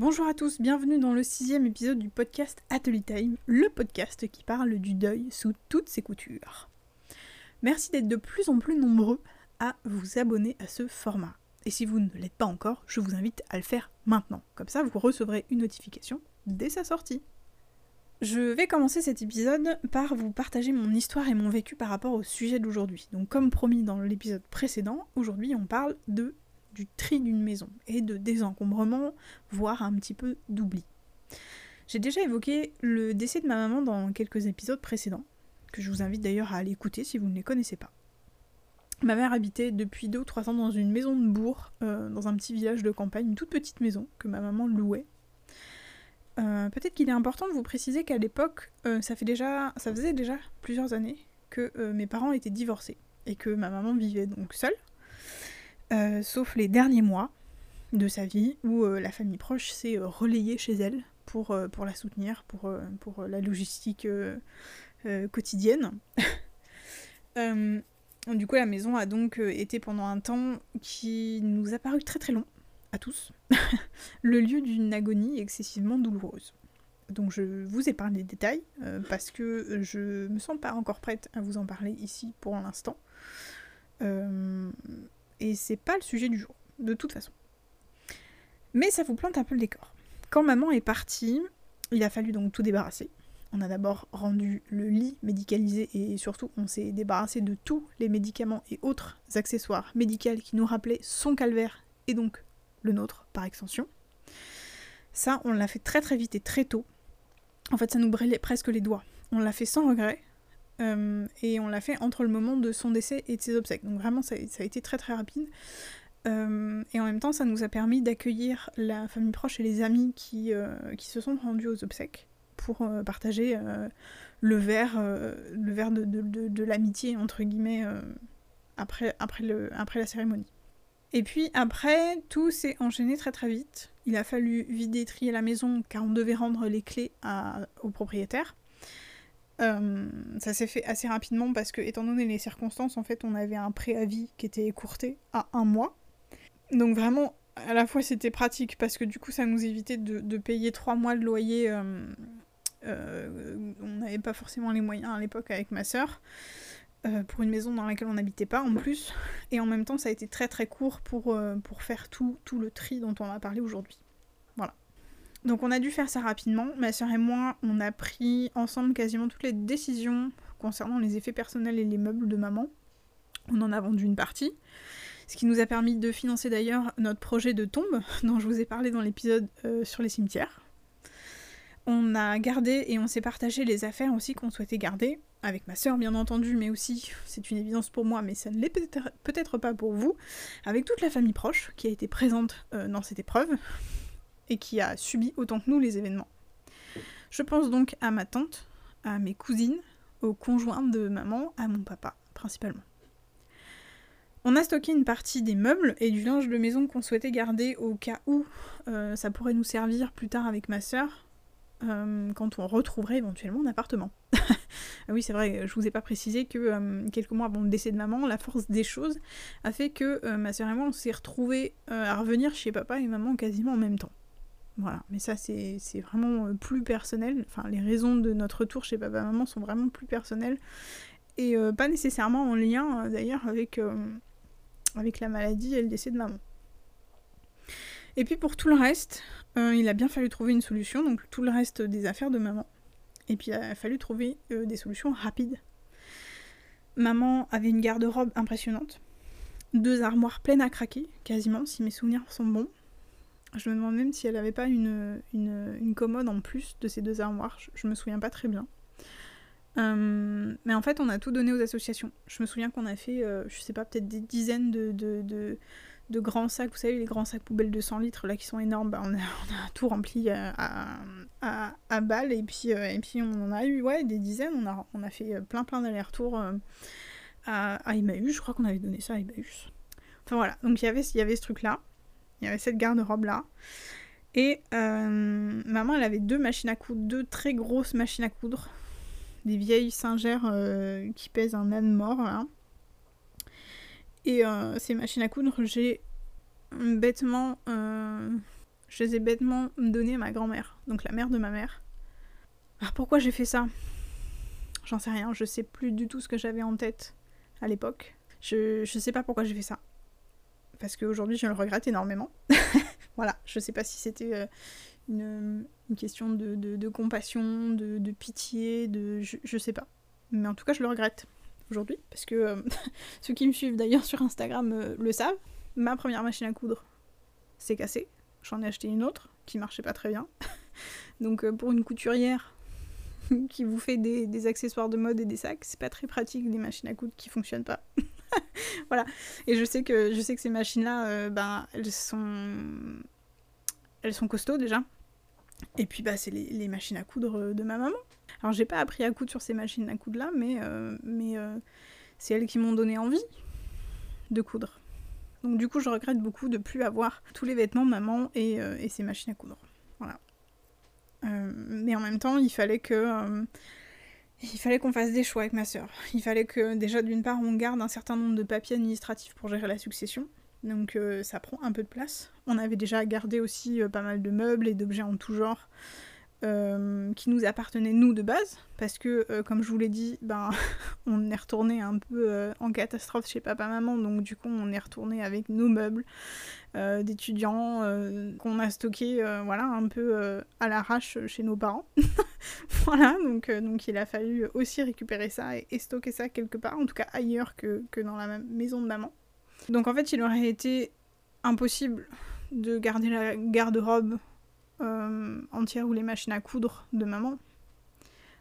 Bonjour à tous, bienvenue dans le sixième épisode du podcast Atelier Time, le podcast qui parle du deuil sous toutes ses coutures. Merci d'être de plus en plus nombreux à vous abonner à ce format. Et si vous ne l'êtes pas encore, je vous invite à le faire maintenant. Comme ça, vous recevrez une notification dès sa sortie. Je vais commencer cet épisode par vous partager mon histoire et mon vécu par rapport au sujet d'aujourd'hui. Donc comme promis dans l'épisode précédent, aujourd'hui on parle de du tri d'une maison et de désencombrement, voire un petit peu d'oubli. J'ai déjà évoqué le décès de ma maman dans quelques épisodes précédents, que je vous invite d'ailleurs à aller écouter si vous ne les connaissez pas. Ma mère habitait depuis deux ou trois ans dans une maison de bourg, euh, dans un petit village de campagne, une toute petite maison que ma maman louait. Euh, peut-être qu'il est important de vous préciser qu'à l'époque, euh, ça, ça faisait déjà plusieurs années que mes parents étaient divorcés et que ma maman vivait donc seule euh, sauf les derniers mois de sa vie où euh, la famille proche s'est euh, relayée chez elle pour, pour la soutenir, pour, pour la logistique quotidienne. du coup, la maison a donc été pendant un temps qui nous a paru très très long, à tous, le lieu d'une agonie excessivement douloureuse. Donc je vous épargne les détails parce que je me sens pas encore prête à vous en parler ici pour l'instant. Et c'est pas le sujet du jour, de toute façon. Mais ça vous plante un peu le décor. Quand maman est partie, il a fallu donc tout débarrasser. On a d'abord rendu le lit médicalisé et surtout on s'est débarrassé de tous les médicaments et autres accessoires médicaux qui nous rappelaient son calvaire et donc le nôtre par extension. Ça, on l'a fait très très vite et très tôt. En fait, ça nous brûlait presque les doigts. On l'a fait sans regret euh, et on l'a fait entre le moment de son décès et de ses obsèques. Donc vraiment, ça, a été très très rapide. Euh, et en même temps, ça nous a permis d'accueillir la famille proche et les amis qui, euh, qui se sont rendus aux obsèques pour partager le verre, le verre de, de, l'amitié, entre guillemets, après, après, le, après la cérémonie. Et puis après, tout s'est enchaîné très très vite. Il a fallu vider, trier la maison car on devait rendre les clés à, au propriétaire. Euh, ça s'est fait assez rapidement parce que, étant donné les circonstances, en fait, on avait un préavis qui était écourté à un mois. Donc vraiment, à la fois c'était pratique parce que du coup, ça nous évitait de, payer trois mois de loyer. Euh, euh, on n'avait pas forcément les moyens à l'époque avec ma sœur. pour une maison dans laquelle on n'habitait pas en plus. Et en même temps, ça a été très très court pour, pour faire tout, tout le tri dont on a parlé aujourd'hui. Donc on a dû faire ça rapidement. Ma soeur et moi, on a pris ensemble quasiment toutes les décisions concernant les effets personnels et les meubles de maman. On en a vendu une partie. Ce qui nous a permis de financer d'ailleurs notre projet de tombe dont je vous ai parlé dans l'épisode euh, sur les cimetières. On a gardé et on s'est partagé les affaires aussi qu'on souhaitait garder, avec ma soeur bien entendu, mais aussi, c'est une évidence pour moi, mais ça ne l'est peut-être pas pour vous, avec toute la famille proche qui a été présente euh, dans cette épreuve, et qui a subi autant que nous les événements. Je pense donc à ma tante, à mes cousines, aux conjoints de maman, à mon papa principalement. On a stocké une partie des meubles et du linge de maison qu'on souhaitait garder au cas où euh, ça pourrait nous servir plus tard avec ma sœur, euh, quand on retrouverait éventuellement un appartement. ah oui, c'est vrai, je vous ai pas précisé que euh, quelques mois avant le décès de maman, la force des choses a fait que ma sœur et moi on s'est retrouvés à revenir chez papa et maman quasiment en même temps. Voilà, mais ça c'est vraiment euh, plus personnel. Enfin, les raisons de notre retour chez papa-maman sont vraiment plus personnelles et euh, pas nécessairement en lien euh, d'ailleurs avec, avec la maladie et le décès de maman. Et puis pour tout le reste, il a bien fallu trouver une solution, donc tout le reste des affaires de maman. Et puis il a fallu trouver des solutions rapides. Maman avait une garde-robe impressionnante, deux armoires pleines à craquer, quasiment, si mes souvenirs sont bons. Je me demande même si elle avait pas une, une, commode en plus de ces deux armoires. Je, me souviens pas très bien. Euh, mais en fait, on a tout donné aux associations. Je me souviens qu'on a fait, euh, je sais pas, peut-être des dizaines de, de, de, grands sacs. Vous savez, les grands sacs poubelles de 100 litres là qui sont énormes. Bah, on, a, tout rempli à, à, à, balles. Et puis, euh, et puis, on en a eu ouais, des dizaines. On a, on a fait plein, plein d'allers-retours à, à Emmaüs. Je crois qu'on avait donné ça à Emmaüs. Enfin voilà, donc y il y avait ce truc-là. Il y avait cette garde-robe là. Et euh, maman, elle avait deux machines à coudre, deux très grosses machines à coudre. Des vieilles singères euh, qui pèsent un âne mort là. Et euh, ces machines à coudre, j'ai bêtement je les ai bêtement donnés à ma grand-mère, donc la mère de ma mère. Alors pourquoi j'ai fait ça? J'en sais rien, je sais plus du tout ce que j'avais en tête à l'époque. Je, je sais pas pourquoi j'ai fait ça. Parce qu'aujourd'hui je le regrette énormément. voilà, je sais pas si c'était euh, une, question de, compassion, de, pitié, de. Je, je, sais pas. Mais en tout cas je le regrette aujourd'hui. Parce que euh, ceux qui me suivent d'ailleurs sur Instagram euh, le savent. Ma première machine à coudre s'est cassée. J'en ai acheté une autre qui marchait pas très bien. Donc pour une couturière, qui vous fait des, accessoires de mode et des sacs. C'est pas très pratique des machines à coudre qui fonctionnent pas. voilà. Et je sais que je sais que ces machines-là, euh, ben elles sont elles sont costauds déjà. Et puis bah c'est les, machines à coudre de ma maman. Alors j'ai pas appris à coudre sur ces machines à coudre là, mais euh, mais euh, c'est elles qui m'ont donné envie de coudre. Donc du coup je regrette beaucoup de plus avoir tous les vêtements de maman et, et ces machines à coudre. Voilà. Euh, mais en même temps, il fallait que euh, il fallait qu'on fasse des choix avec ma sœur. Il fallait que déjà d'une part on garde un certain nombre de papiers administratifs pour gérer la succession. Donc euh, ça prend un peu de place. On avait déjà gardé aussi pas mal de meubles et d'objets en tout genre euh, qui nous appartenait nous de base, parce que euh, comme je vous l'ai dit, ben on est retourné un peu euh, en catastrophe chez papa-maman, donc du coup on est retourné avec nos meubles d'étudiants qu'on a stockés voilà, un peu à l'arrache chez nos parents. voilà, donc, donc il a fallu aussi récupérer ça et, stocker ça quelque part, en tout cas ailleurs que, que dans la maison de maman. Donc en fait il aurait été impossible de garder la garde-robe euh, entière ou les machines à coudre de maman.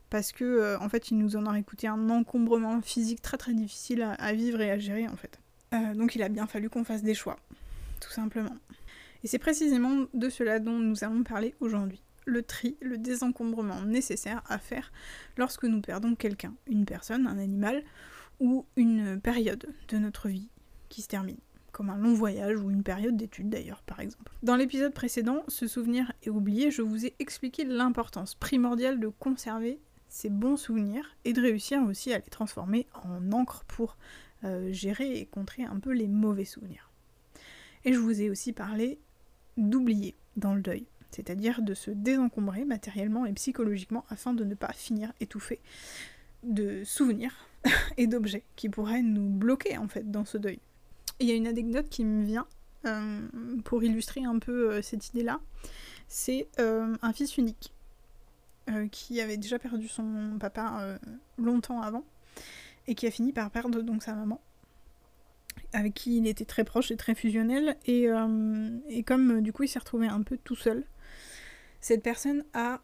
Parce que, euh, en fait, il nous en aurait coûté un encombrement physique très très difficile à, vivre et à gérer, en fait. Euh, donc il a bien fallu qu'on fasse des choix, tout simplement. Et c'est précisément de cela dont nous allons parler aujourd'hui. Le tri, le désencombrement nécessaire à faire lorsque nous perdons quelqu'un, une personne, un animal ou une période de notre vie qui se termine comme un long voyage ou une période d'études d'ailleurs par exemple. Dans l'épisode précédent, Ce souvenir est oublié, je vous ai expliqué l'importance primordiale de conserver ces bons souvenirs et de réussir aussi à les transformer en encre pour euh, gérer et contrer un peu les mauvais souvenirs. Et je vous ai aussi parlé d'oublier dans le deuil, c'est-à-dire de se désencombrer matériellement et psychologiquement afin de ne pas finir étouffé de souvenirs et d'objets qui pourraient nous bloquer en fait dans ce deuil il y a une anecdote qui me vient euh, pour illustrer un peu euh, cette idée-là. C'est euh, un fils unique qui avait déjà perdu son papa longtemps avant et qui a fini par perdre donc sa maman avec qui il était très proche et très fusionnel et, et comme du coup il s'est retrouvé un peu tout seul cette personne a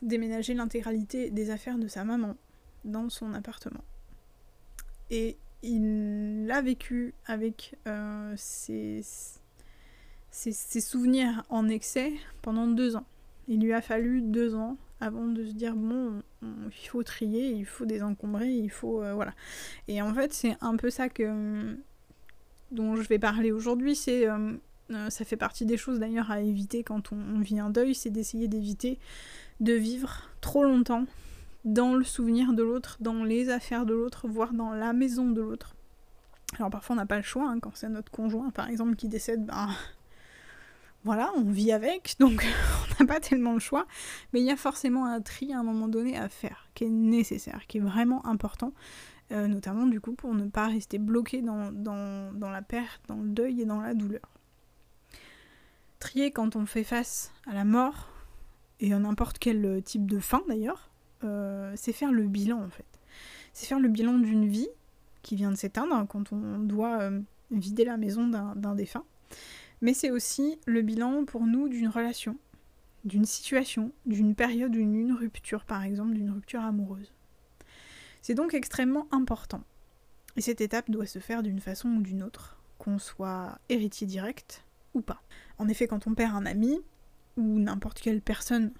déménagé l'intégralité des affaires de sa maman dans son appartement et il l'a vécu avec euh, ses, souvenirs en excès pendant deux ans. Il lui a fallu deux ans avant de se dire bon, il faut trier, il faut désencombrer, il faut euh, voilà. Et en fait, c'est un peu ça que dont je vais parler aujourd'hui. C'est euh, ça fait partie des choses d'ailleurs à éviter quand on vit un deuil, c'est d'essayer d'éviter de vivre trop longtemps dans le souvenir de l'autre, dans les affaires de l'autre, voire dans la maison de l'autre. Alors parfois on n'a pas le choix, hein, quand c'est notre conjoint par exemple qui décède, ben voilà, on vit avec, donc on n'a pas tellement le choix, mais il y a forcément un tri à un moment donné à faire, qui est nécessaire, qui est vraiment important, euh, notamment du coup pour ne pas rester bloqué dans, dans, la perte, dans le deuil et dans la douleur. Trier quand on fait face à la mort, et à n'importe quel type de fin d'ailleurs, euh, c'est faire le bilan en fait. C'est faire le bilan d'une vie qui vient de s'éteindre quand on doit euh, vider la maison d'un défunt. Mais c'est aussi le bilan pour nous d'une relation, d'une situation, d'une période, d'une rupture par exemple, d'une rupture amoureuse. C'est donc extrêmement important. Et cette étape doit se faire d'une façon ou d'une autre, qu'on soit héritier direct ou pas. En effet, quand on perd un ami, ou n'importe quelle personne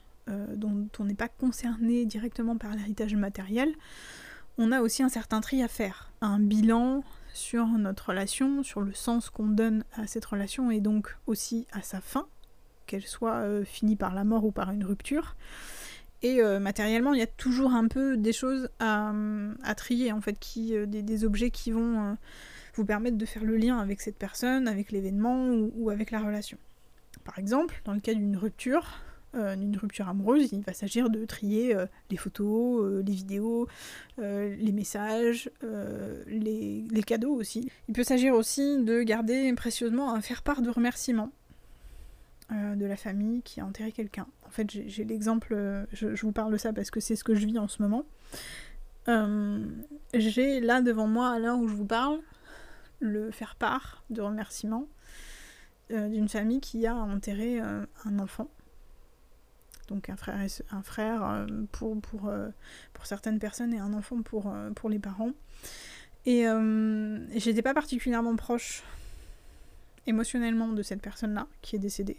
dont on n'est pas concerné directement par l'héritage matériel, on a aussi un certain tri à faire. Un bilan sur notre relation, sur le sens qu'on donne à cette relation et donc aussi à sa fin, qu'elle soit euh, finie par la mort ou par une rupture. Et euh, matériellement, il y a toujours un peu des choses à, trier, en fait, qui, des, objets qui vont vous permettre de faire le lien avec cette personne, avec l'événement ou avec la relation. Par exemple, dans le cas d'une rupture, euh, d'une rupture amoureuse, il va s'agir de trier euh, les photos, euh, les vidéos, les messages, les, cadeaux aussi. Il peut s'agir aussi de garder précieusement un faire-part de remerciements de la famille qui a enterré quelqu'un. En fait, j'ai l'exemple, je, je, vous parle de ça parce que c'est ce que je vis en ce moment. j'ai là devant moi, à l'heure où je vous parle, le faire-part de remerciements d'une famille qui a enterré un enfant donc un frère, un frère euh, pour, pour, euh, pour certaines personnes et un enfant pour, euh, pour les parents. Et j'étais pas particulièrement proche émotionnellement de cette personne-là qui est décédée,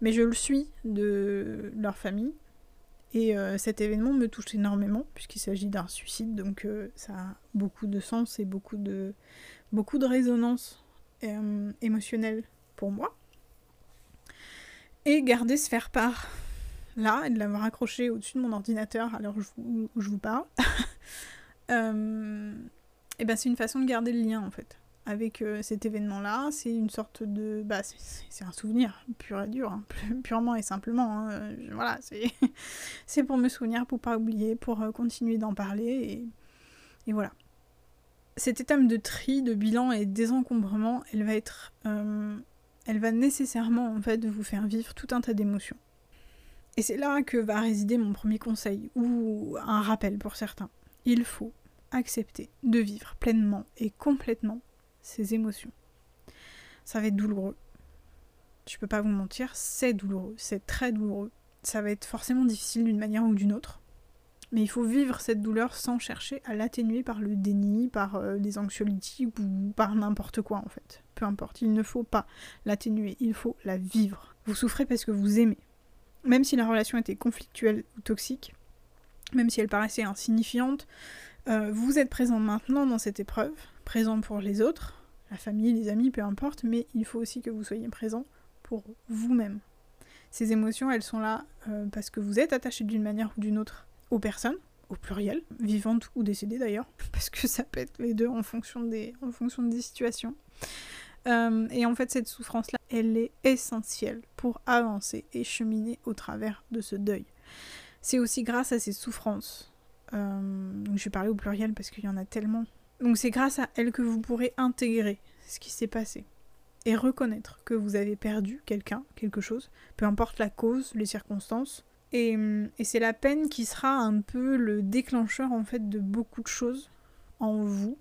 mais je le suis de leur famille. Et cet événement me touche énormément puisqu'il s'agit d'un suicide, donc ça a beaucoup de sens et beaucoup de, beaucoup de résonance émotionnelle pour moi. Et garder se faire part là et de l'avoir accroché au-dessus de mon ordinateur à l'heure où, je vous parle, euh, et ben c'est une façon de garder le lien en fait avec euh, cet événement-là. C'est une sorte de. Bah, c'est un souvenir pur et dur, hein, purement et simplement. Hein. voilà, c'est pour me souvenir, pour pas oublier, pour euh, continuer d'en parler. Et, et, voilà. Cette étape de tri, de bilan et de désencombrement, elle va être. elle va nécessairement en fait vous faire vivre tout un tas d'émotions. Et c'est là que va résider mon premier conseil, ou un rappel pour certains. Il faut accepter de vivre pleinement et complètement ses émotions. Ça va être douloureux. Je peux pas vous mentir, c'est douloureux, c'est très douloureux. Ça va être forcément difficile d'une manière ou d'une autre. Mais il faut vivre cette douleur sans chercher à l'atténuer par le déni, par euh, des anxiolytiques ou par n'importe quoi en fait. Peu importe, il ne faut pas l'atténuer, il faut la vivre. Vous souffrez parce que vous aimez, même si la relation était conflictuelle ou toxique, même si elle paraissait insignifiante, euh, vous êtes présent maintenant dans cette épreuve, présent pour les autres, la famille, les amis, peu importe, mais il faut aussi que vous soyez présent pour vous-même. Ces émotions, elles sont là euh, parce que vous êtes attaché d'une manière ou d'une autre aux personnes, au pluriel, vivantes ou décédées d'ailleurs, parce que ça peut être les deux en fonction des, situations. Euh, et en fait, cette souffrance-là, elle est essentielle pour avancer et cheminer au travers de ce deuil. C'est aussi grâce à ces souffrances, euh, donc je vais parler au pluriel parce qu'il y en a tellement. Donc c'est grâce à elles que vous pourrez intégrer ce qui s'est passé et reconnaître que vous avez perdu quelqu'un, quelque chose, peu importe la cause, les circonstances. Et, et c'est la peine qui sera un peu le déclencheur en fait de beaucoup de choses en vous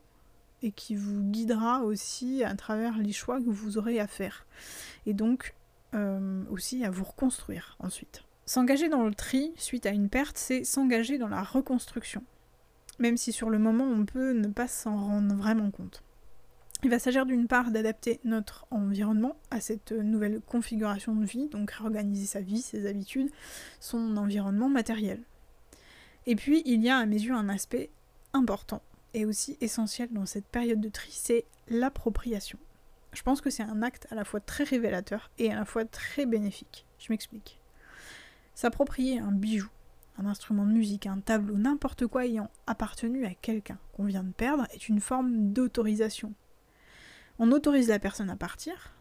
et qui vous guidera aussi à travers les choix que vous aurez à faire. Et donc euh, aussi à vous reconstruire ensuite. S'engager dans le tri suite à une perte, c'est s'engager dans la reconstruction. Même si sur le moment on peut ne pas s'en rendre vraiment compte. Il va s'agir d'une part d'adapter notre environnement à cette nouvelle configuration de vie, donc réorganiser sa vie, ses habitudes, son environnement matériel. Et puis il y a à mes yeux un aspect important est aussi essentiel dans cette période de tri, c'est l'appropriation. Je pense que c'est un acte à la fois très révélateur et à la fois très bénéfique. Je m'explique. S'approprier un bijou, un instrument de musique, un tableau, n'importe quoi ayant appartenu à quelqu'un qu'on vient de perdre est une forme d'autorisation. On autorise la personne à partir,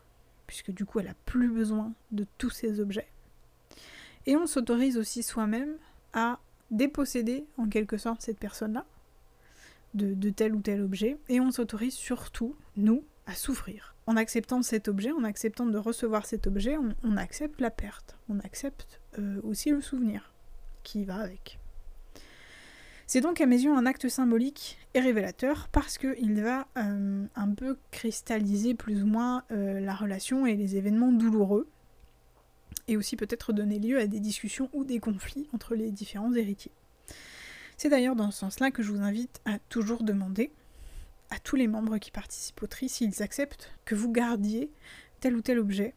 puisque du coup elle n'a plus besoin de tous ces objets. Et on s'autorise aussi soi-même à déposséder en quelque sorte cette personne-là, de, tel ou tel objet, et on s'autorise surtout, nous, à souffrir. En acceptant cet objet, en acceptant de recevoir cet objet, on, accepte la perte, on accepte euh, aussi le souvenir qui va avec. C'est donc à mes yeux un acte symbolique et révélateur parce qu'il va euh, un peu cristalliser plus ou moins euh, la relation et les événements douloureux, et aussi peut-être donner lieu à des discussions ou des conflits entre les différents héritiers. C'est d'ailleurs dans ce sens-là que je vous invite à toujours demander à tous les membres qui participent au tri s'ils acceptent que vous gardiez tel ou tel objet.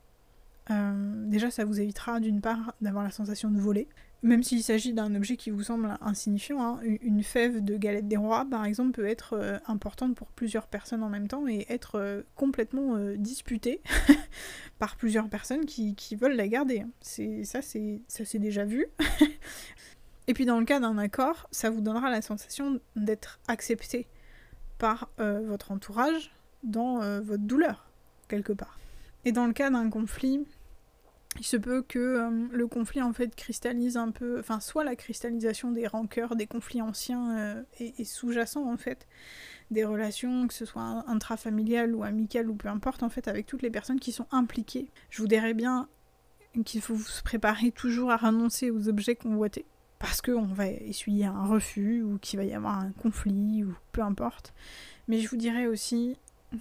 Euh, déjà, ça vous évitera d'une part d'avoir la sensation de voler, même s'il s'agit d'un objet qui vous semble insignifiant. Hein. une fève de galette des rois, par exemple, peut être euh, importante pour plusieurs personnes en même temps et être euh, complètement disputée par plusieurs personnes qui, veulent la garder. C'est ça, c'est déjà vu. Et puis dans le cas d'un accord, ça vous donnera la sensation d'être accepté par euh, votre entourage dans euh, votre douleur, quelque part. Et dans le cas d'un conflit, il se peut que euh, le conflit en fait cristallise un peu, enfin soit la cristallisation des rancœurs, des conflits anciens et, sous-jacents en fait, des relations, que ce soit intrafamiliales ou amicales ou peu importe en fait, avec toutes les personnes qui sont impliquées. Je vous dirais bien qu'il faut se préparer toujours à renoncer aux objets convoités parce qu'on va essuyer un refus ou qu'il va y avoir un conflit ou peu importe. Mais je vous dirais aussi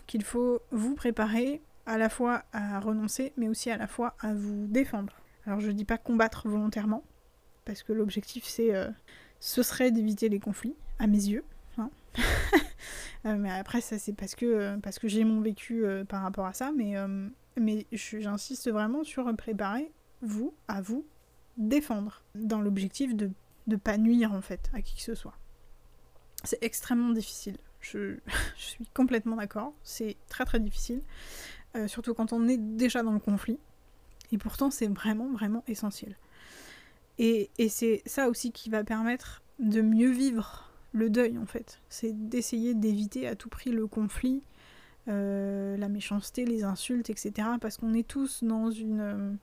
qu'il faut vous préparer à la fois à renoncer, mais aussi à la fois à vous défendre. Alors je dis pas combattre volontairement, parce que l'objectif c'est, euh, ce serait d'éviter les conflits, à mes yeux. Hein. Euh, mais après ça c'est parce que, euh, parce que j'ai mon vécu par rapport à ça, mais, mais j'insiste vraiment sur préparer vous à vous défendre, dans l'objectif de ne pas nuire en fait à qui que ce soit. C'est extrêmement difficile. Je, suis complètement d'accord. C'est très très difficile. Euh, surtout quand on est déjà dans le conflit. Et pourtant, c'est vraiment, vraiment essentiel. Et, c'est ça aussi qui va permettre de mieux vivre le deuil, en fait. C'est d'essayer d'éviter à tout prix le conflit, euh, la méchanceté, les insultes, etc. Parce qu'on est tous dans une,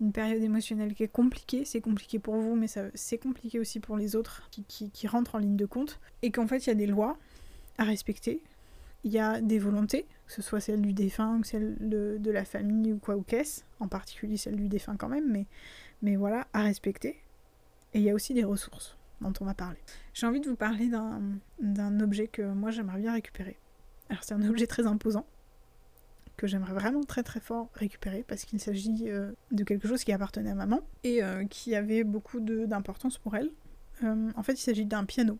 une période émotionnelle qui est compliquée. C'est compliqué pour vous, mais c'est compliqué aussi pour les autres qui, qui rentrent en ligne de compte. Et qu'en fait, il y a des lois à respecter, il y a des volontés, que ce soit celle du défunt ou celle de, la famille ou quoi ou qu'est-ce, en particulier celle du défunt quand même, mais, mais voilà, à respecter. Et il y a aussi des ressources dont on va parler. J'ai envie de vous parler d'un objet que moi j'aimerais bien récupérer. Alors c'est un objet très imposant, que j'aimerais vraiment très très fort récupérer parce qu'il s'agit euh, de quelque chose qui appartenait à maman et euh, qui avait beaucoup d'importance pour elle. Euh, en fait, il s'agit d'un piano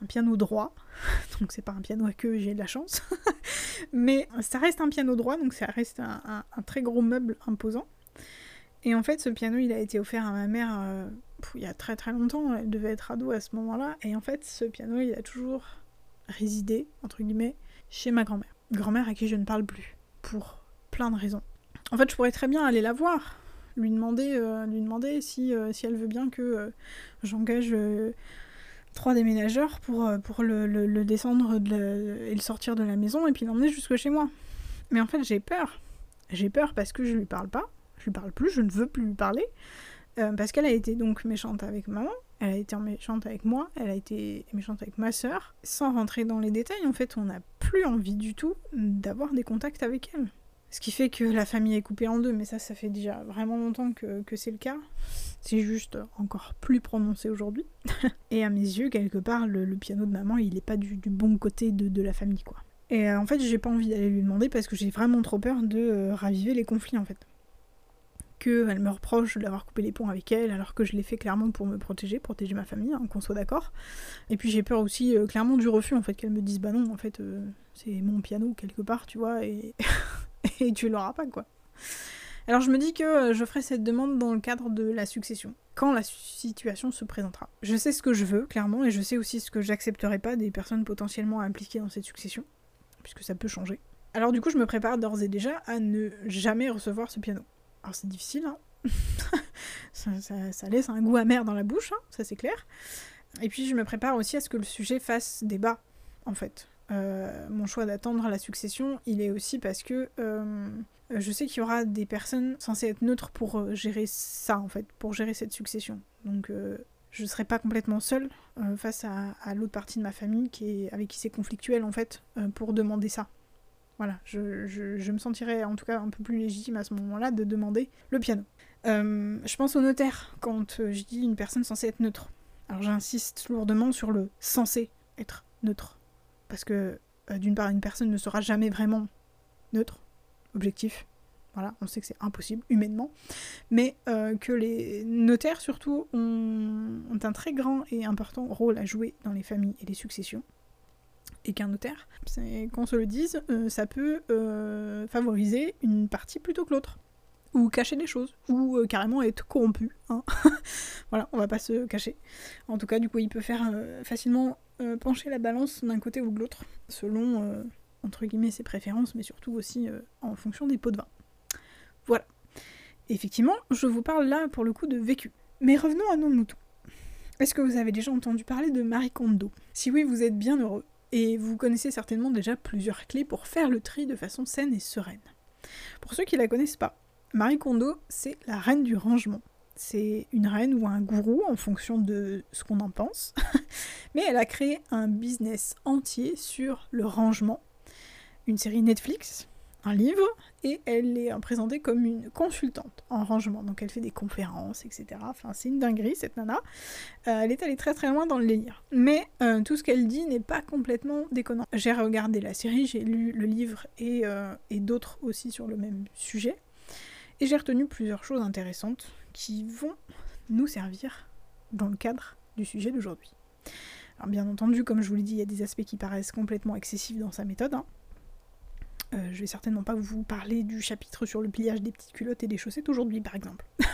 un piano droit, donc c'est pas un piano à queue, j'ai de la chance, mais ça reste un piano droit, donc ça reste un, très gros meuble imposant. Et en fait, ce piano, il a été offert à ma mère il y a très très longtemps, elle devait être ado à ce moment-là, et en fait, ce piano, il a toujours résidé, entre guillemets, chez ma grand-mère. Grand-mère à qui je ne parle plus, pour plein de raisons. En fait, je pourrais très bien aller la voir, lui demander, euh, lui demander si, euh, si elle veut bien que j'engage trois déménageurs pour, euh, le, descendre et le sortir de la maison et puis l'emmener jusque chez moi. Mais en fait, j'ai peur. J'ai peur parce que je lui parle pas, je lui parle plus, je ne veux plus lui parler. Euh, parce qu'elle a été donc méchante avec maman, elle a été méchante avec moi, elle a été méchante avec ma sœur. Sans rentrer dans les détails, en fait, on n'a plus envie du tout d'avoir des contacts avec elle. Ce qui fait que la famille est coupée en deux, mais ça, ça fait déjà vraiment longtemps que, c'est le cas. C'est juste encore plus prononcé aujourd'hui. et à mes yeux, quelque part, le, piano de maman, il est pas du, bon côté de, la famille, quoi. Et euh, en fait, j'ai pas envie d'aller lui demander parce que j'ai vraiment trop peur de euh, raviver les conflits, en fait. Qu'elle me reproche d'avoir coupé les ponts avec elle, alors que je l'ai fait clairement pour me protéger, protéger ma famille, hein, qu'on soit d'accord. Et puis j'ai peur aussi euh, clairement du refus, en fait, qu'elle me dise bah non, en fait, c'est mon piano quelque part, tu vois, et et tu l'auras pas quoi. Alors je me dis que euh, je ferai cette demande dans le cadre de la succession, quand la situation se présentera. Je sais ce que je veux, clairement, et je sais aussi ce que j'accepterai pas des personnes potentiellement impliquées dans cette succession, puisque ça peut changer. Alors du coup, je me prépare d'ores et déjà à ne jamais recevoir ce piano. Alors c'est difficile, hein ça, laisse un goût amer dans la bouche, hein, ça c'est clair. Et puis je me prépare aussi à ce que le sujet fasse débat, en fait. Euh, mon choix d'attendre la succession, il est aussi parce que euh, je sais qu'il y aura des personnes censées être neutres pour euh, gérer ça, en fait, pour gérer cette succession. Donc je ne serai pas complètement seule face à, l'autre partie de ma famille qui est, avec qui c'est conflictuel, en fait, pour demander ça. Voilà, je, me sentirais en tout cas un peu plus légitime à ce moment-là de demander le piano. je pense au notaire quand je dis une personne censée être neutre. Alors j'insiste lourdement sur le censé être neutre parce que euh, d'une part, une personne ne sera jamais vraiment neutre, objectif. Voilà, on sait que c'est impossible humainement, mais euh, que les notaires surtout ont, un très grand et important rôle à jouer dans les familles et les successions. Et qu'un notaire, qu'on se le dise, euh, ça peut favoriser une partie plutôt que l'autre ou cacher des choses, ou carrément être corrompu. Hein. voilà, on va pas se cacher. En tout cas, du coup, il peut faire facilement euh, pencher la balance d'un côté ou de l'autre, selon, euh, entre guillemets, ses préférences, mais surtout aussi euh, en fonction des pots de vin. Voilà. effectivement, je vous parle là pour le coup de vécu. Mais revenons à nos moutons. Est-ce que vous avez déjà entendu parler de Marie Kondo? Si oui, vous êtes bien heureux, et vous connaissez certainement déjà plusieurs clés pour faire le tri de façon saine et sereine. Pour ceux qui la connaissent pas, Marie Kondo, c'est la reine du rangement. C'est une reine ou un gourou en fonction de ce qu'on en pense. Mais elle a créé un business entier sur le rangement. Une série Netflix, un livre, et elle est présentée comme une consultante en rangement. Donc elle fait des conférences, etc. Enfin, c'est une dinguerie cette nana. Euh, elle est allée très très loin dans le délire. Mais euh, tout ce qu'elle dit n'est pas complètement déconnant. J'ai regardé la série, j'ai lu le livre et, euh, et d'autres aussi sur le même sujet. Et j'ai retenu plusieurs choses intéressantes qui vont nous servir dans le cadre du sujet d'aujourd'hui. Alors bien entendu, comme je vous l'ai dit, il y a des aspects qui paraissent complètement excessifs dans sa méthode. Hein. Euh, je vais certainement pas vous parler du chapitre sur le pliage des petites culottes et des chaussettes aujourd'hui, par exemple.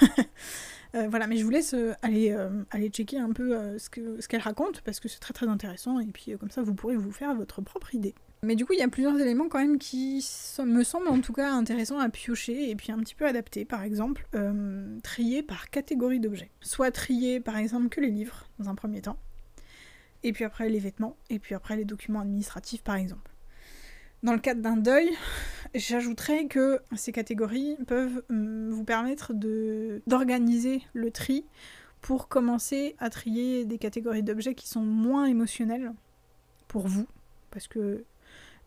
Euh, voilà, mais je vous laisse euh, aller, aller checker un peu ce qu'elle ce raconte, parce que c'est très très intéressant, et puis comme ça vous pourrez vous faire votre propre idée. Mais du coup, il y a plusieurs éléments quand même qui me semblent en tout cas intéressants à piocher et puis un petit peu adaptés. Par exemple, trier par catégorie d'objets. Soit trier par exemple que les livres dans un premier temps, et puis après les vêtements, et puis après les documents administratifs par exemple. Dans le cadre d'un deuil, j'ajouterais que ces catégories peuvent hum, vous permettre d'organiser le tri pour commencer à trier des catégories d'objets qui sont moins émotionnelles pour vous, parce que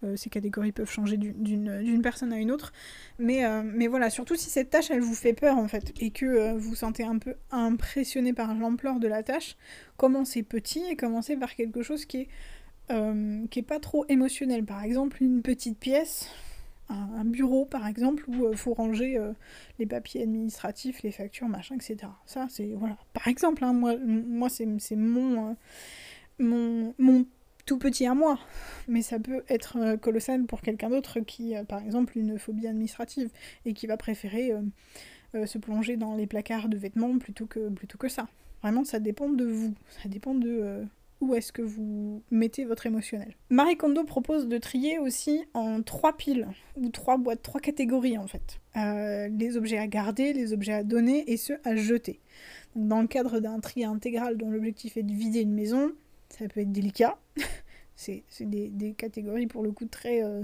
euh, ces catégories peuvent changer d'une personne à une autre. Mais, euh, mais voilà, surtout si cette tâche, elle vous fait peur en fait, et que euh, vous sentez un peu impressionné par l'ampleur de la tâche, commencez petit et commencez par quelque chose qui est euh, qui est pas trop émotionnel. Par exemple, une petite pièce, un, bureau par exemple, où il euh, faut ranger euh, les papiers administratifs, les factures, machin, etc. Ça, c'est. Voilà. Par exemple, hein, moi, moi c'est mon, mon, mon tout petit à moi, mais ça peut être colossal pour quelqu'un d'autre qui a par exemple une phobie administrative et qui va préférer se plonger dans les placards de vêtements plutôt que, plutôt que ça. Vraiment, ça dépend de vous, ça dépend de, où est-ce que vous mettez votre émotionnel. Marie Kondo propose de trier aussi en trois piles, ou trois boîtes, trois catégories en fait. Euh, les objets à garder, les objets à donner et ceux à jeter. dans le cadre d'un tri intégral dont l'objectif est de vider une maison, ça peut être délicat. c'est des, catégories pour le coup très, euh,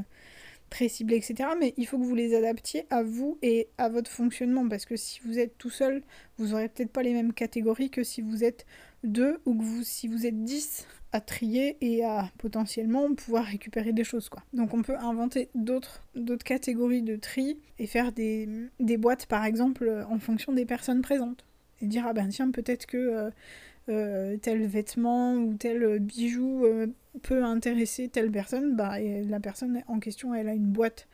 très ciblées, etc. Mais il faut que vous les adaptiez à vous et à votre fonctionnement, parce que si vous êtes tout seul, vous n'aurez peut-être pas les mêmes catégories que si vous êtes deux, ou que vous, si vous êtes 10 à trier et à potentiellement pouvoir récupérer des choses quoi. Donc on peut inventer d'autres catégories de tri et faire des, boîtes par exemple en fonction des personnes présentes. Et dire ah ben tiens peut-être que euh, euh, tel vêtement ou tel bijou euh, peut intéresser telle personne, bah et la personne en question elle a une boîte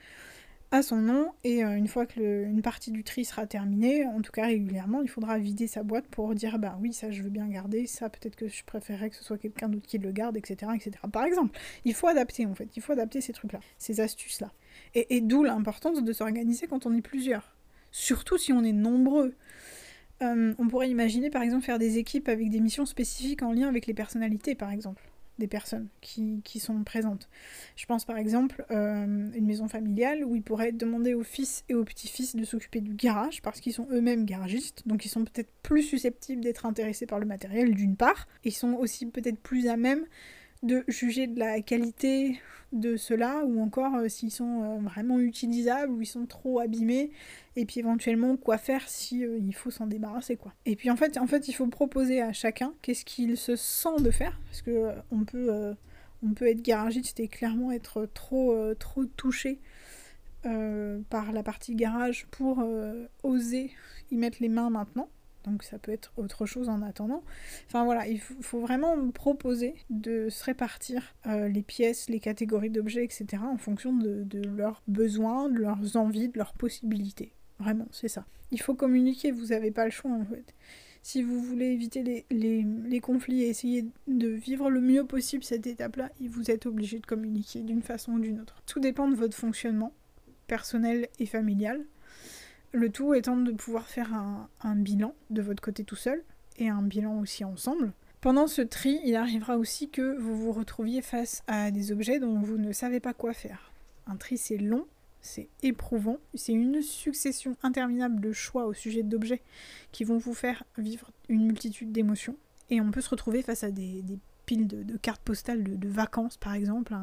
à son nom et euh, une fois que une partie du tri sera terminée, en tout cas régulièrement, il faudra vider sa boîte pour dire bah oui ça je veux bien garder, ça peut-être que je préférerais que ce soit quelqu'un d'autre qui le garde, etc., etc. Par exemple, il faut adapter en fait, il faut adapter ces trucs-là, ces astuces-là. Et, d'où l'importance de s'organiser quand on est plusieurs, surtout si on est nombreux. Euh, on pourrait imaginer par exemple faire des équipes avec des missions spécifiques en lien avec les personnalités par exemple des personnes qui, sont présentes. Je pense par exemple euh, une maison familiale où ils pourraient demander aux fils et aux petits-fils de s'occuper du garage parce qu'ils sont eux-mêmes garagistes, donc ils sont peut-être plus susceptibles d'être intéressés par le matériel d'une part, ils sont aussi peut-être plus à même de juger de la qualité de cela ou encore euh, s'ils sont euh, vraiment utilisables ou ils sont trop abîmés et puis éventuellement quoi faire si euh, il faut s'en débarrasser quoi. Et puis en fait, il faut proposer à chacun qu'est-ce qu'il se sent de faire parce que on peut on peut être garagiste et clairement être trop trop touché par la partie garage pour oser y mettre les mains maintenant donc ça peut être autre chose en attendant. Enfin voilà, il faut vraiment proposer de se répartir euh, les pièces, les catégories d'objets, etc. en fonction de, leurs besoins, de leurs envies, de leurs possibilités. Vraiment, c'est ça. Il faut communiquer, vous n'avez pas le choix en fait. Si vous voulez éviter les, conflits et essayer de vivre le mieux possible cette étape-là, vous êtes obligé de communiquer d'une façon ou d'une autre. Tout dépend de votre fonctionnement personnel et familial. Le tout étant de pouvoir faire un, bilan de votre côté tout seul et un bilan aussi ensemble. Pendant ce tri, il arrivera aussi que vous vous retrouviez face à des objets dont vous ne savez pas quoi faire. Un tri c'est long, c'est éprouvant, c'est une succession interminable de choix au sujet d'objets qui vont vous faire vivre une multitude d'émotions. Et on peut se retrouver face à des, piles de, cartes postales de, vacances par exemple,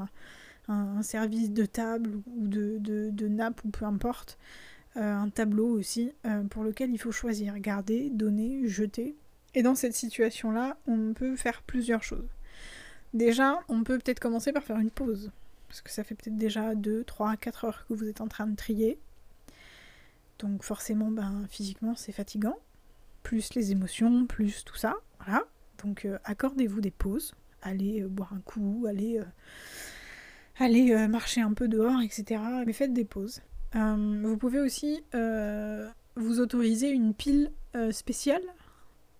un, service de table ou de, nappe ou peu importe, un tableau aussi pour lequel il faut choisir, garder, donner, jeter. Et dans cette situation-là, on peut faire plusieurs choses. Déjà, on peut peut-être commencer par faire une pause. Parce que ça fait peut-être déjà 2, 3, 4 heures que vous êtes en train de trier. Donc forcément, ben, physiquement, c'est fatigant. Plus les émotions, plus tout ça. Voilà. Donc euh, accordez-vous des pauses. Allez euh, boire un coup, allez, euh, allez marcher un peu dehors, etc. Mais faites des pauses. Vous pouvez aussi vous autoriser une pile spéciale,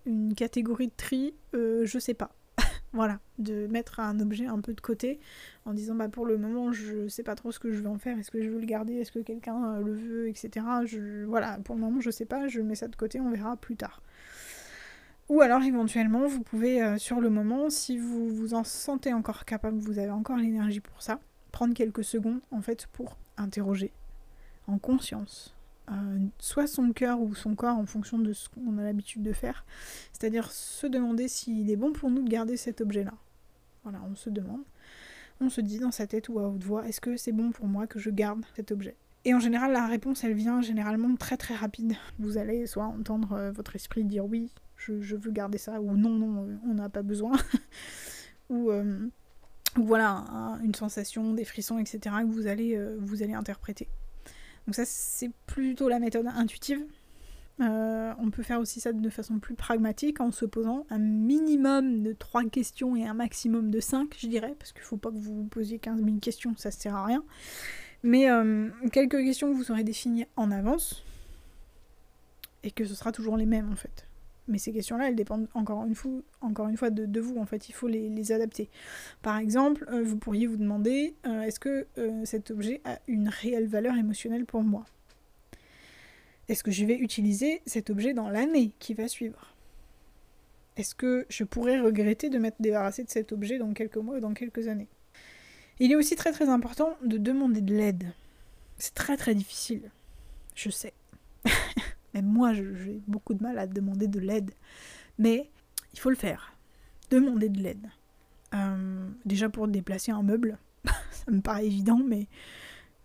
une catégorie de tri, je sais pas. voilà, de mettre un objet un peu de côté en disant bah pour le moment je sais pas trop ce que je veux en faire, est-ce que je veux le garder, est-ce que quelqu'un le veut, etc. Voilà, pour le moment je sais pas, je mets ça de côté, on verra plus tard. Ou alors éventuellement, vous pouvez euh, sur le moment, si vous vous en sentez encore capable, vous avez encore l'énergie pour ça, prendre quelques secondes en fait pour interroger en conscience. Euh, soit son cœur ou son corps en fonction de ce qu'on a l'habitude de faire. C'est-à-dire se demander s'il est bon pour nous de garder cet objet-là. Voilà, on se demande. On se dit dans sa tête ou à haute voix, est-ce que c'est bon pour moi que je garde cet objet? Et en général, la réponse, elle vient généralement très très rapide. Vous allez soit entendre euh, votre esprit dire oui, je, veux garder ça, ou non, non, on n'a pas besoin. Euh, ou, voilà, une sensation, des frissons, etc. que vous allez, euh, vous allez interpréter. Donc ça, c'est plutôt la méthode intuitive. Euh, on peut faire aussi ça de façon plus pragmatique en se posant un minimum de 3 questions et un maximum de 5, je dirais, parce qu'il ne faut pas que vous vous posiez 15 000 questions, ça ne sert à rien. Mais quelques questions que vous aurez définies en avance, et que ce sera toujours les mêmes en fait. Mais ces questions-là, elles dépendent encore une fois, de, vous, en fait, il faut les, adapter. Par exemple, euh, vous pourriez vous demander, euh, est-ce que euh, cet objet a une réelle valeur émotionnelle pour moi? Est-ce que je vais utiliser cet objet dans l'année qui va suivre? Est-ce que je pourrais regretter de m'être débarrassé de cet objet dans quelques mois ou dans quelques années? Il est aussi très très important de demander de l'aide. C'est très très difficile, je sais. Même moi, j'ai beaucoup de mal à demander de l'aide. Mais il faut le faire. Demander de l'aide. Euh, déjà pour déplacer un meuble, ça me paraît évident, mais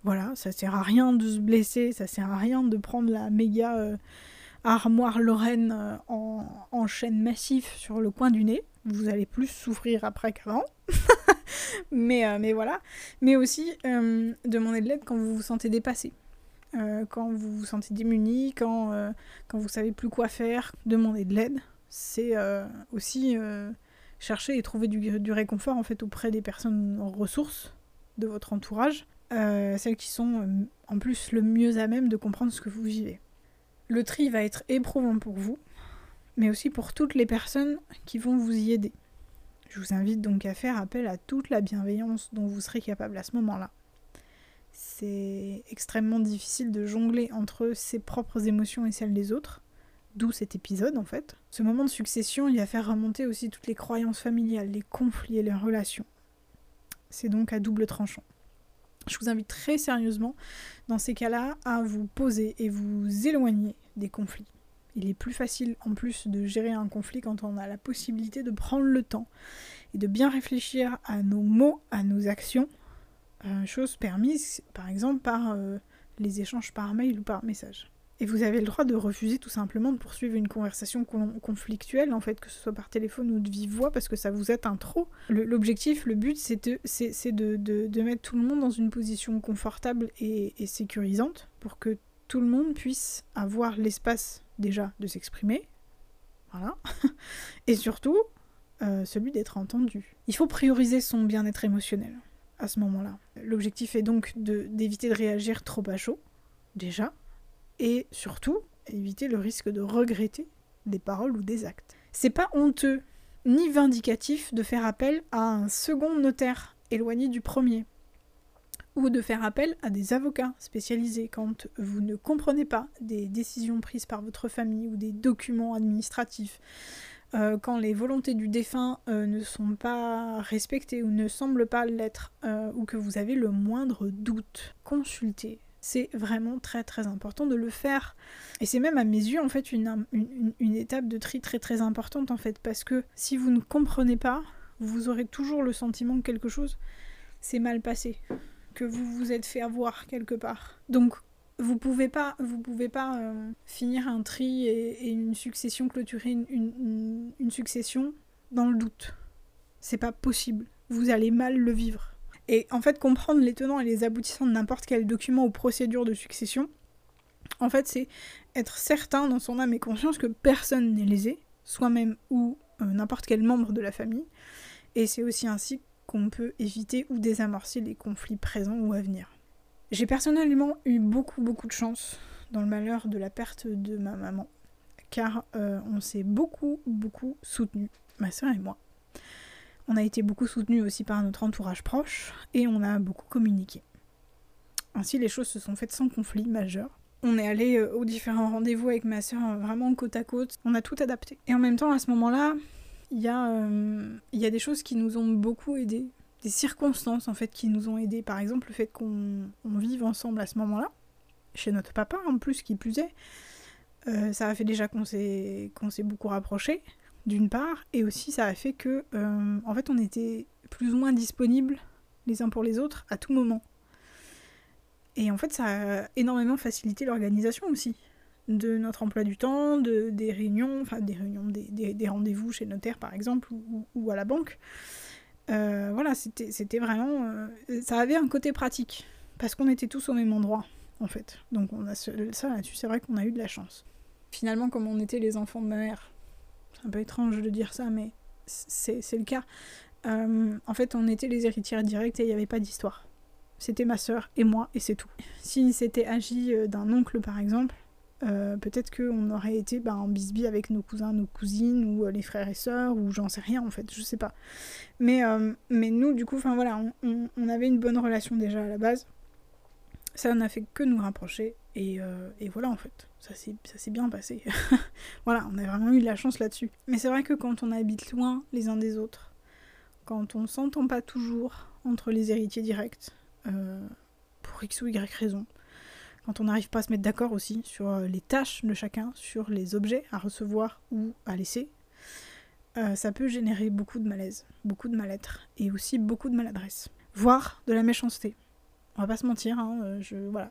voilà, ça sert à rien de se blesser, ça sert à rien de prendre la méga euh, armoire Lorraine euh, en, chaîne massif sur le coin du nez. Vous allez plus souffrir après qu'avant. mais, mais voilà. Mais aussi, demander de l'aide quand vous vous sentez dépassé. Euh, quand vous vous sentez démuni, quand, euh, quand vous savez plus quoi faire, demander de l'aide. C'est euh, aussi chercher et trouver du, du, réconfort en fait auprès des personnes en ressources de votre entourage, celles qui sont en plus le mieux à même de comprendre ce que vous vivez. Le tri va être éprouvant pour vous, mais aussi pour toutes les personnes qui vont vous y aider. Je vous invite donc à faire appel à toute la bienveillance dont vous serez capable à ce moment-là c'est extrêmement difficile de jongler entre ses propres émotions et celles des autres, d'où cet épisode en fait. Ce moment de succession, il va faire remonter aussi toutes les croyances familiales, les conflits et les relations. C'est donc à double tranchant. Je vous invite très sérieusement, dans ces cas-là, à vous poser et vous éloigner des conflits. Il est plus facile en plus de gérer un conflit quand on a la possibilité de prendre le temps et de bien réfléchir à nos mots, à nos actions, chose permise par exemple par euh, les échanges par mail ou par message. Et vous avez le droit de refuser tout simplement de poursuivre une conversation conflictuelle, en fait, que ce soit par téléphone ou de vive voix, parce que ça vous atteint trop. L'objectif, le, but, c'est de, de, mettre tout le monde dans une position confortable et, sécurisante pour que tout le monde puisse avoir l'espace déjà de s'exprimer, voilà, et surtout euh, celui d'être entendu. Il faut prioriser son bien-être émotionnel à ce moment-là. L'objectif est donc d'éviter de, réagir trop à chaud, déjà, et surtout éviter le risque de regretter des paroles ou des actes. C'est pas honteux ni vindicatif de faire appel à un second notaire éloigné du premier, ou de faire appel à des avocats spécialisés quand vous ne comprenez pas des décisions prises par votre famille ou des documents administratifs euh, quand les volontés du défunt euh, ne sont pas respectées ou ne semblent pas l'être, euh, ou que vous avez le moindre doute, consultez. C'est vraiment très très important de le faire. Et c'est même à mes yeux en fait une, une, étape de tri très très importante en fait, parce que si vous ne comprenez pas, vous aurez toujours le sentiment que quelque chose s'est mal passé, que vous vous êtes fait avoir quelque part. Donc vous pouvez pas, vous pouvez pas euh, finir un tri et, une succession, clôturer une, succession dans le doute. C'est pas possible. Vous allez mal le vivre. Et en fait, comprendre les tenants et les aboutissants de n'importe quel document ou procédure de succession, en fait, c'est être certain dans son âme et conscience que personne n'est lésé, soi-même ou euh, n'importe quel membre de la famille. Et c'est aussi ainsi qu'on peut éviter ou désamorcer les conflits présents ou à venir. J'ai personnellement eu beaucoup beaucoup de chance dans le malheur de la perte de ma maman, car euh, on s'est beaucoup beaucoup soutenu, ma soeur et moi. On a été beaucoup soutenus aussi par notre entourage proche et on a beaucoup communiqué. Ainsi les choses se sont faites sans conflit majeur. On est allé euh, aux différents rendez-vous avec ma soeur euh, vraiment côte à côte, on a tout adapté. Et en même temps à ce moment-là, il y, y a des choses qui nous ont beaucoup aidés des circonstances en fait qui nous ont aidés. Par exemple, le fait qu'on vive ensemble à ce moment-là, chez notre papa en plus, qui plus est, euh, ça a fait déjà qu'on s'est beaucoup rapprochés, d'une part, et aussi ça a fait que euh, en fait on était plus ou moins disponibles les uns pour les autres à tout moment. Et en fait ça a énormément facilité l'organisation aussi de notre emploi du temps, de, des réunions, enfin des réunions, des, des, rendez-vous chez notaire par exemple, ou à la banque. Euh, voilà, c'était vraiment. Euh, ça avait un côté pratique. Parce qu'on était tous au même endroit, en fait. Donc on a ça là-dessus, c'est vrai qu'on a eu de la chance. Finalement, comme on était les enfants de ma mère, c'est un peu étrange de dire ça, mais c'est le cas. Euh, en fait, on était les héritières directes et il n'y avait pas d'histoire. C'était ma sœur et moi, et c'est tout. Si c'était agi d'un oncle, par exemple, euh, peut-être qu'on aurait été bah, en bisbille avec nos cousins, nos cousines, ou euh, les frères et sœurs, ou j'en sais rien en fait, je sais pas. Mais, euh, mais nous, du coup, voilà, on, avait une bonne relation déjà à la base. Ça n'a fait que nous rapprocher, et, et voilà en fait, ça s'est bien passé. voilà, on a vraiment eu de la chance là-dessus. Mais c'est vrai que quand on habite loin les uns des autres, quand on s'entend pas toujours entre les héritiers directs, pour X ou Y raison, quand on n'arrive pas à se mettre d'accord aussi sur euh, les tâches de chacun, sur les objets à recevoir ou à laisser, euh, ça peut générer beaucoup de malaise, beaucoup de mal-être et aussi beaucoup de maladresse, voire de la méchanceté. On va pas se mentir, hein, euh, je, voilà,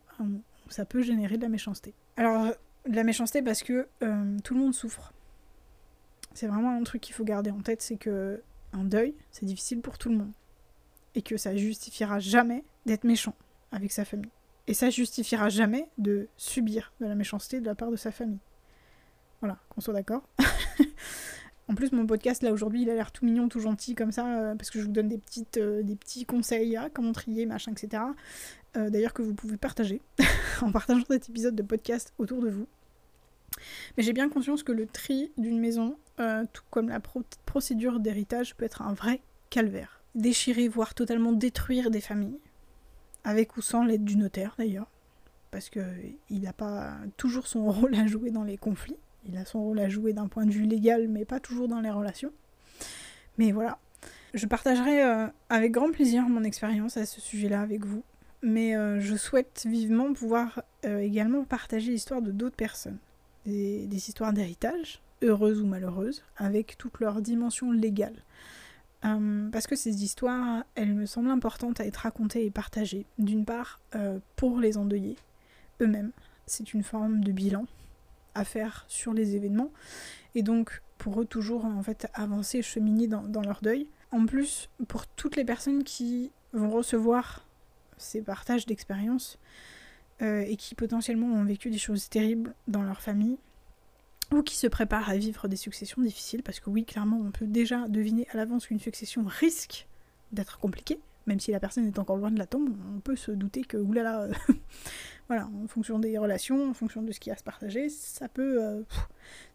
ça peut générer de la méchanceté. Alors, de la méchanceté parce que tout le monde souffre. C'est vraiment un truc qu'il faut garder en tête, c'est que un deuil, c'est difficile pour tout le monde. Et que ça justifiera jamais d'être méchant avec sa famille. Et ça justifiera jamais de subir de la méchanceté de la part de sa famille. Voilà, qu'on soit d'accord. en plus, mon podcast là aujourd'hui, il a l'air tout mignon, tout gentil comme ça, euh, parce que je vous donne des, euh, petits conseils, à comment trier, machin, etc. Euh, d'ailleurs, que vous pouvez partager en partageant cet épisode de podcast autour de vous. Mais j'ai bien conscience que le tri d'une maison, tout comme la procédure d'héritage, peut être un vrai calvaire. Déchirer, voire totalement détruire des familles avec ou sans l'aide du notaire d'ailleurs, parce qu'il n'a pas toujours son rôle à jouer dans les conflits, il a son rôle à jouer d'un point de vue légal, mais pas toujours dans les relations. Mais voilà, je partagerai euh, avec grand plaisir mon expérience à ce sujet-là avec vous, mais euh, je souhaite vivement pouvoir euh, également partager l'histoire de d'autres personnes, des, des histoires d'héritage, heureuses ou malheureuses, avec toute leur dimension légale. Euh, parce que ces histoires, elles me semblent importantes à être racontées et partagées. D'une part, euh, pour les endeuillés eux-mêmes, c'est une forme de bilan à faire sur les événements, et donc pour eux toujours en fait avancer, cheminer dans, leur deuil. En plus, pour toutes les personnes qui vont recevoir ces partages d'expériences euh, et qui potentiellement ont vécu des choses terribles dans leur famille, ou qui se préparent à vivre des successions difficiles, parce que oui, clairement, on peut déjà deviner à l'avance qu'une succession risque d'être compliquée, même si la personne est encore loin de la tombe, on peut se douter que, oulala, euh, voilà, en fonction des relations, en fonction de ce qui a à se partager, ça peut, euh,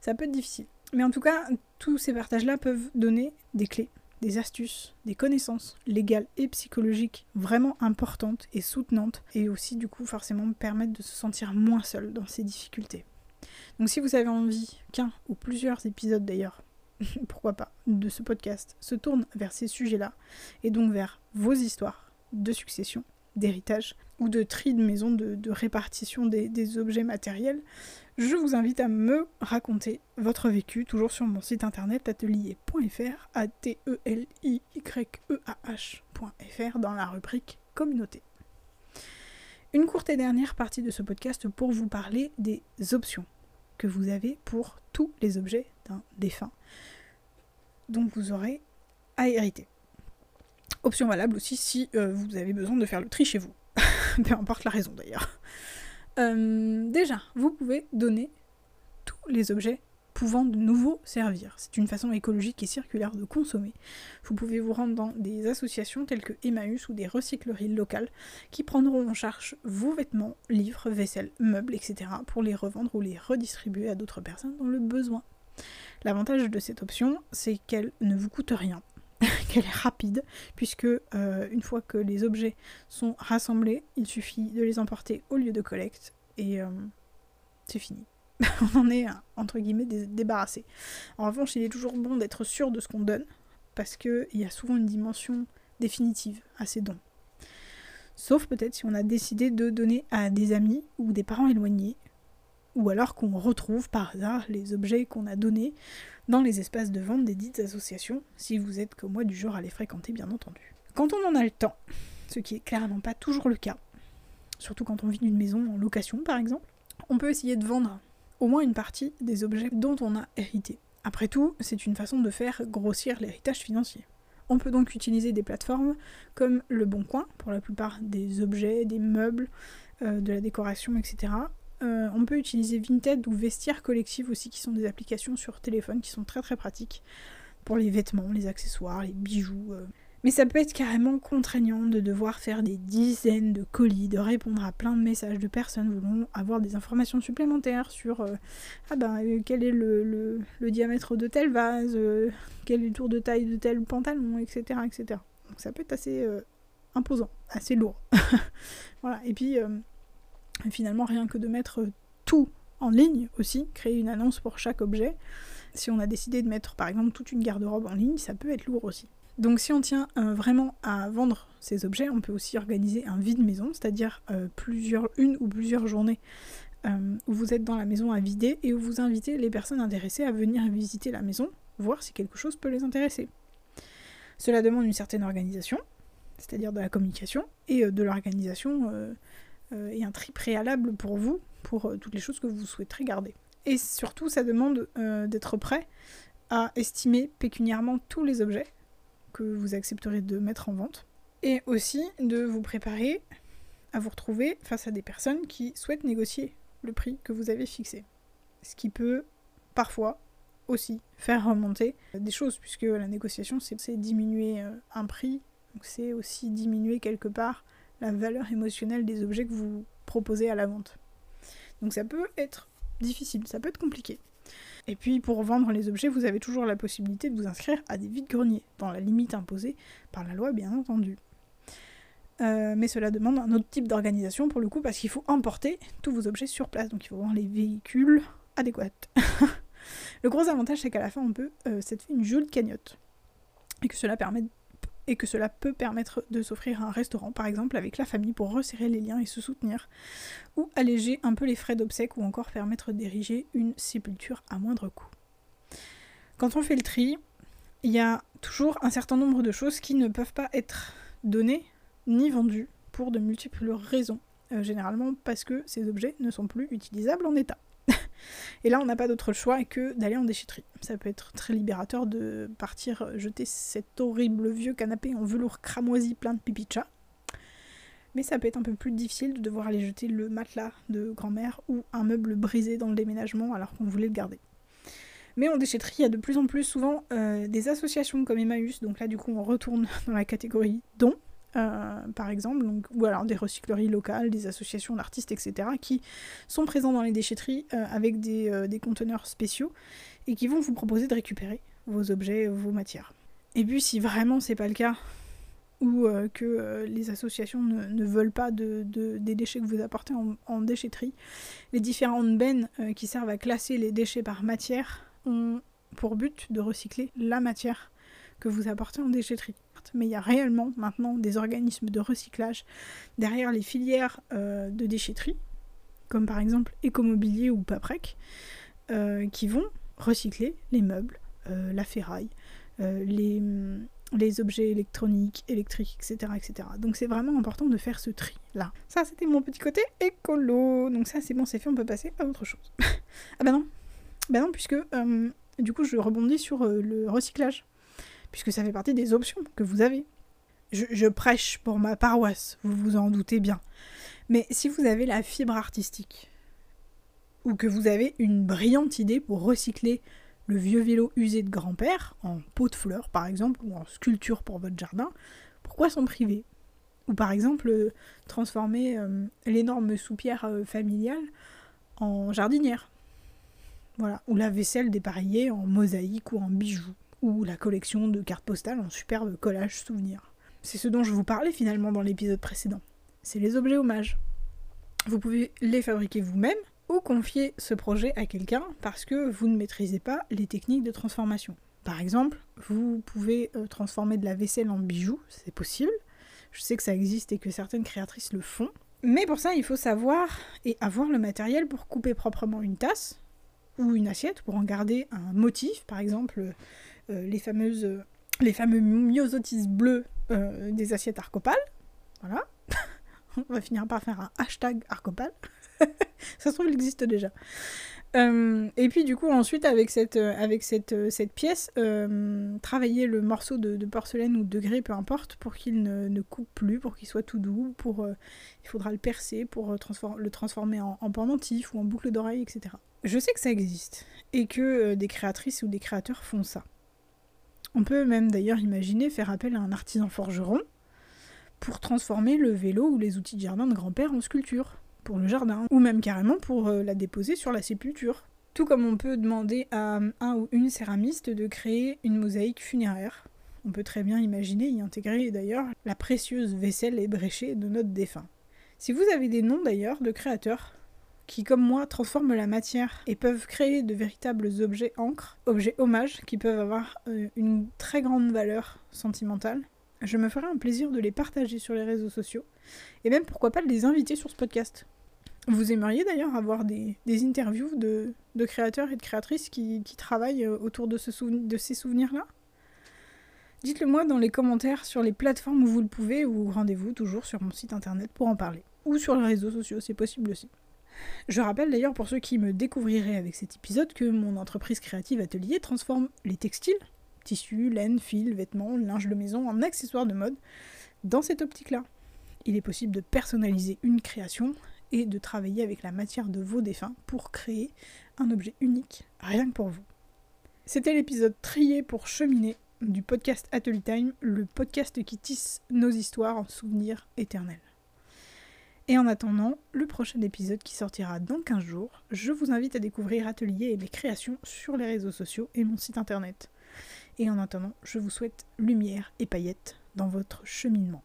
ça peut être difficile. Mais en tout cas, tous ces partages-là peuvent donner des clés, des astuces, des connaissances légales et psychologiques vraiment importantes et soutenantes, et aussi du coup forcément permettre de se sentir moins seul dans ces difficultés. Donc si vous avez envie qu'un ou plusieurs épisodes d'ailleurs, pourquoi pas, de ce podcast se tournent vers ces sujets-là, et donc vers vos histoires de succession, d'héritage ou de tri de maison, de, répartition des, objets matériels, je vous invite à me raconter votre vécu, toujours sur mon site internet atelier.fr, a t e l i y e a h.fr dans la rubrique communauté. Une courte et dernière partie de ce podcast pour vous parler des options vous avez pour tous les objets d'un défunt dont vous aurez à hériter. Option valable aussi si euh, vous avez besoin de faire le tri chez vous. Peu importe la raison d'ailleurs. Euh, déjà, vous pouvez donner tous les objets pouvant de nouveau servir. C'est une façon écologique et circulaire de consommer. Vous pouvez vous rendre dans des associations telles que Emmaüs ou des recycleries locales qui prendront en charge vos vêtements, livres, vaisselle, meubles, etc. pour les revendre ou les redistribuer à d'autres personnes dans le besoin. L'avantage de cette option, c'est qu'elle ne vous coûte rien, qu'elle est rapide, puisque euh, une fois que les objets sont rassemblés, il suffit de les emporter au lieu de collecte et euh, c'est fini. on en est entre guillemets débarrassé. En revanche, il est toujours bon d'être sûr de ce qu'on donne, parce qu'il y a souvent une dimension définitive à ces dons. Sauf peut-être si on a décidé de donner à des amis ou des parents éloignés, ou alors qu'on retrouve par hasard les objets qu'on a donnés dans les espaces de vente des dites associations, si vous êtes comme moi du genre à les fréquenter bien entendu. Quand on en a le temps, ce qui est clairement pas toujours le cas, surtout quand on vit d'une maison en location par exemple, on peut essayer de vendre au moins une partie des objets dont on a hérité. Après tout, c'est une façon de faire grossir l'héritage financier. On peut donc utiliser des plateformes comme Le Bon Coin pour la plupart des objets, des meubles, euh, de la décoration, etc. Euh, on peut utiliser Vinted ou Vestiaire Collective aussi, qui sont des applications sur téléphone qui sont très très pratiques pour les vêtements, les accessoires, les bijoux. Euh. Mais ça peut être carrément contraignant de devoir faire des dizaines de colis, de répondre à plein de messages de personnes voulant avoir des informations supplémentaires sur euh, ah ben, quel est le, diamètre de tel vase, quel est le tour de taille de tel pantalon, etc. etc. Donc ça peut être assez imposant, assez lourd. voilà, et puis finalement, rien que de mettre tout en ligne aussi, créer une annonce pour chaque objet. Si on a décidé de mettre par exemple toute une garde-robe en ligne, ça peut être lourd aussi. Donc si on tient euh, vraiment à vendre ces objets, on peut aussi organiser un vide maison, c'est-à-dire euh, plusieurs, une ou plusieurs journées euh, où vous êtes dans la maison à vider et où vous invitez les personnes intéressées à venir visiter la maison, voir si quelque chose peut les intéresser. Cela demande une certaine organisation, c'est-à-dire de la communication et de l'organisation et un tri préalable pour vous, pour toutes les choses que vous souhaiterez garder. Et surtout, ça demande d'être prêt à estimer pécuniairement tous les objets que vous accepterez de mettre en vente, et aussi de vous préparer à vous retrouver face à des personnes qui souhaitent négocier le prix que vous avez fixé. Ce qui peut parfois aussi faire remonter des choses, puisque la négociation, c'est diminuer un prix, c'est aussi diminuer quelque part la valeur émotionnelle des objets que vous proposez à la vente. Donc ça peut être difficile, ça peut être compliqué. Et puis pour vendre les objets, vous avez toujours la possibilité de vous inscrire à des vides-greniers, dans la limite imposée par la loi bien entendu. Euh, mais cela demande un autre type d'organisation pour le coup, parce qu'il faut emporter tous vos objets sur place, donc il faut avoir les véhicules adéquats. le gros avantage, c'est qu'à la fin, on peut euh, cette une jolie cagnotte. Et que cela permet et que cela peut permettre de s'offrir un restaurant par exemple avec la famille pour resserrer les liens et se soutenir, ou alléger un peu les frais d'obsèques ou encore permettre d'ériger une sépulture à moindre coût. Quand on fait le tri, il y a toujours un certain nombre de choses qui ne peuvent pas être données ni vendues pour de multiples raisons, euh, généralement parce que ces objets ne sont plus utilisables en état. Et là, on n'a pas d'autre choix que d'aller en déchetterie. Ça peut être très libérateur de partir jeter cet horrible vieux canapé en velours cramoisi plein de pipi. Mais ça peut être un peu plus difficile de devoir aller jeter le matelas de grand-mère ou un meuble brisé dans le déménagement alors qu'on voulait le garder. Mais en déchetterie, il y a de plus en plus souvent euh, des associations comme Emmaüs, donc là du coup on retourne dans la catégorie dons, euh, par exemple, ou alors des recycleries locales, des associations d'artistes, etc., qui sont présents dans les déchetteries euh, avec euh, des, conteneurs spéciaux et qui vont vous proposer de récupérer vos objets, vos matières. Et puis si vraiment c'est pas le cas, ou que les associations ne, veulent pas de, des déchets que vous apportez en, en déchetterie, les différentes bennes qui servent à classer les déchets par matière ont pour but de recycler la matière que vous apportez en déchetterie mais il y a réellement maintenant des organismes de recyclage derrière les filières euh, de déchetterie, comme par exemple Écomobilier ou Paprec, euh, qui vont recycler les meubles, euh, la ferraille, les, les objets électroniques, électriques, etc. etc. Donc c'est vraiment important de faire ce tri là. Ça c'était mon petit côté écolo. Donc ça c'est bon, c'est fait, on peut passer à autre chose. ah bah non. Bah non, puisque du coup je rebondis sur le recyclage. Puisque ça fait partie des options que vous avez. Je, prêche pour ma paroisse, vous vous en doutez bien. Mais si vous avez la fibre artistique, ou que vous avez une brillante idée pour recycler le vieux vélo usé de grand-père, en pot de fleurs par exemple, ou en sculpture pour votre jardin, pourquoi s'en priver? Ou par exemple, euh, transformer euh, l'énorme soupière euh, familiale en jardinière. Voilà, ou la vaisselle dépareillée en mosaïque ou en bijoux, ou la collection de cartes postales en superbe collage souvenir. C'est ce dont je vous parlais finalement dans l'épisode précédent. C'est les objets hommages. Vous pouvez les fabriquer vous-même, ou confier ce projet à quelqu'un parce que vous ne maîtrisez pas les techniques de transformation. Par exemple, vous pouvez euh, transformer de la vaisselle en bijoux, c'est possible. Je sais que ça existe et que certaines créatrices le font. Mais pour ça, il faut savoir et avoir le matériel pour couper proprement une tasse ou une assiette pour en garder un motif, par exemple les fameuses les fameux myosotis bleus euh, des assiettes arcopales. Voilà. On va finir par faire un hashtag arcopale. ça se trouve, il existe déjà. Euh, et puis du coup ensuite avec cette, euh, avec cette, euh, cette pièce, travailler le morceau de, porcelaine ou de grès, peu importe, pour qu'il ne, coupe plus, pour qu'il soit tout doux, pour, il faudra le percer pour le transformer en, en, pendentif ou en boucle d'oreille, etc. Je sais que ça existe et que des créatrices ou des créateurs font ça. On peut même d'ailleurs imaginer faire appel à un artisan forgeron pour transformer le vélo ou les outils de jardin de grand-père en sculpture pour le jardin, ou même carrément pour euh, la déposer sur la sépulture. Tout comme on peut demander à un ou une céramiste de créer une mosaïque funéraire. On peut très bien imaginer y intégrer d'ailleurs la précieuse vaisselle ébréchée de notre défunt. Si vous avez des noms d'ailleurs de créateurs qui, comme moi, transforment la matière et peuvent créer de véritables objets encre, objets hommages qui peuvent avoir euh, une très grande valeur sentimentale, je me ferai un plaisir de les partager sur les réseaux sociaux et même pourquoi pas de les inviter sur ce podcast. Vous aimeriez d'ailleurs avoir des, interviews de, créateurs et de créatrices qui, travaillent euh, autour de, de ces souvenirs-là? Dites-le moi dans les commentaires sur les plateformes où vous le pouvez ou rendez-vous toujours sur mon site internet pour en parler. Ou sur les réseaux sociaux, c'est possible aussi. Je rappelle d'ailleurs pour ceux qui me découvriraient avec cet épisode que mon entreprise créative Atelier transforme les textiles, tissus, laine, fils, vêtements, linge de maison en accessoires de mode dans cette optique-là. Il est possible de personnaliser une création et de travailler avec la matière de vos défunts pour créer un objet unique, rien que pour vous. C'était l'épisode trié pour cheminer du podcast Atelier Time, le podcast qui tisse nos histoires en souvenirs éternels. Et en attendant le prochain épisode qui sortira dans 15 jours, je vous invite à découvrir Atelier et mes créations sur les réseaux sociaux et mon site internet. Et en attendant, je vous souhaite lumière et paillettes dans votre cheminement.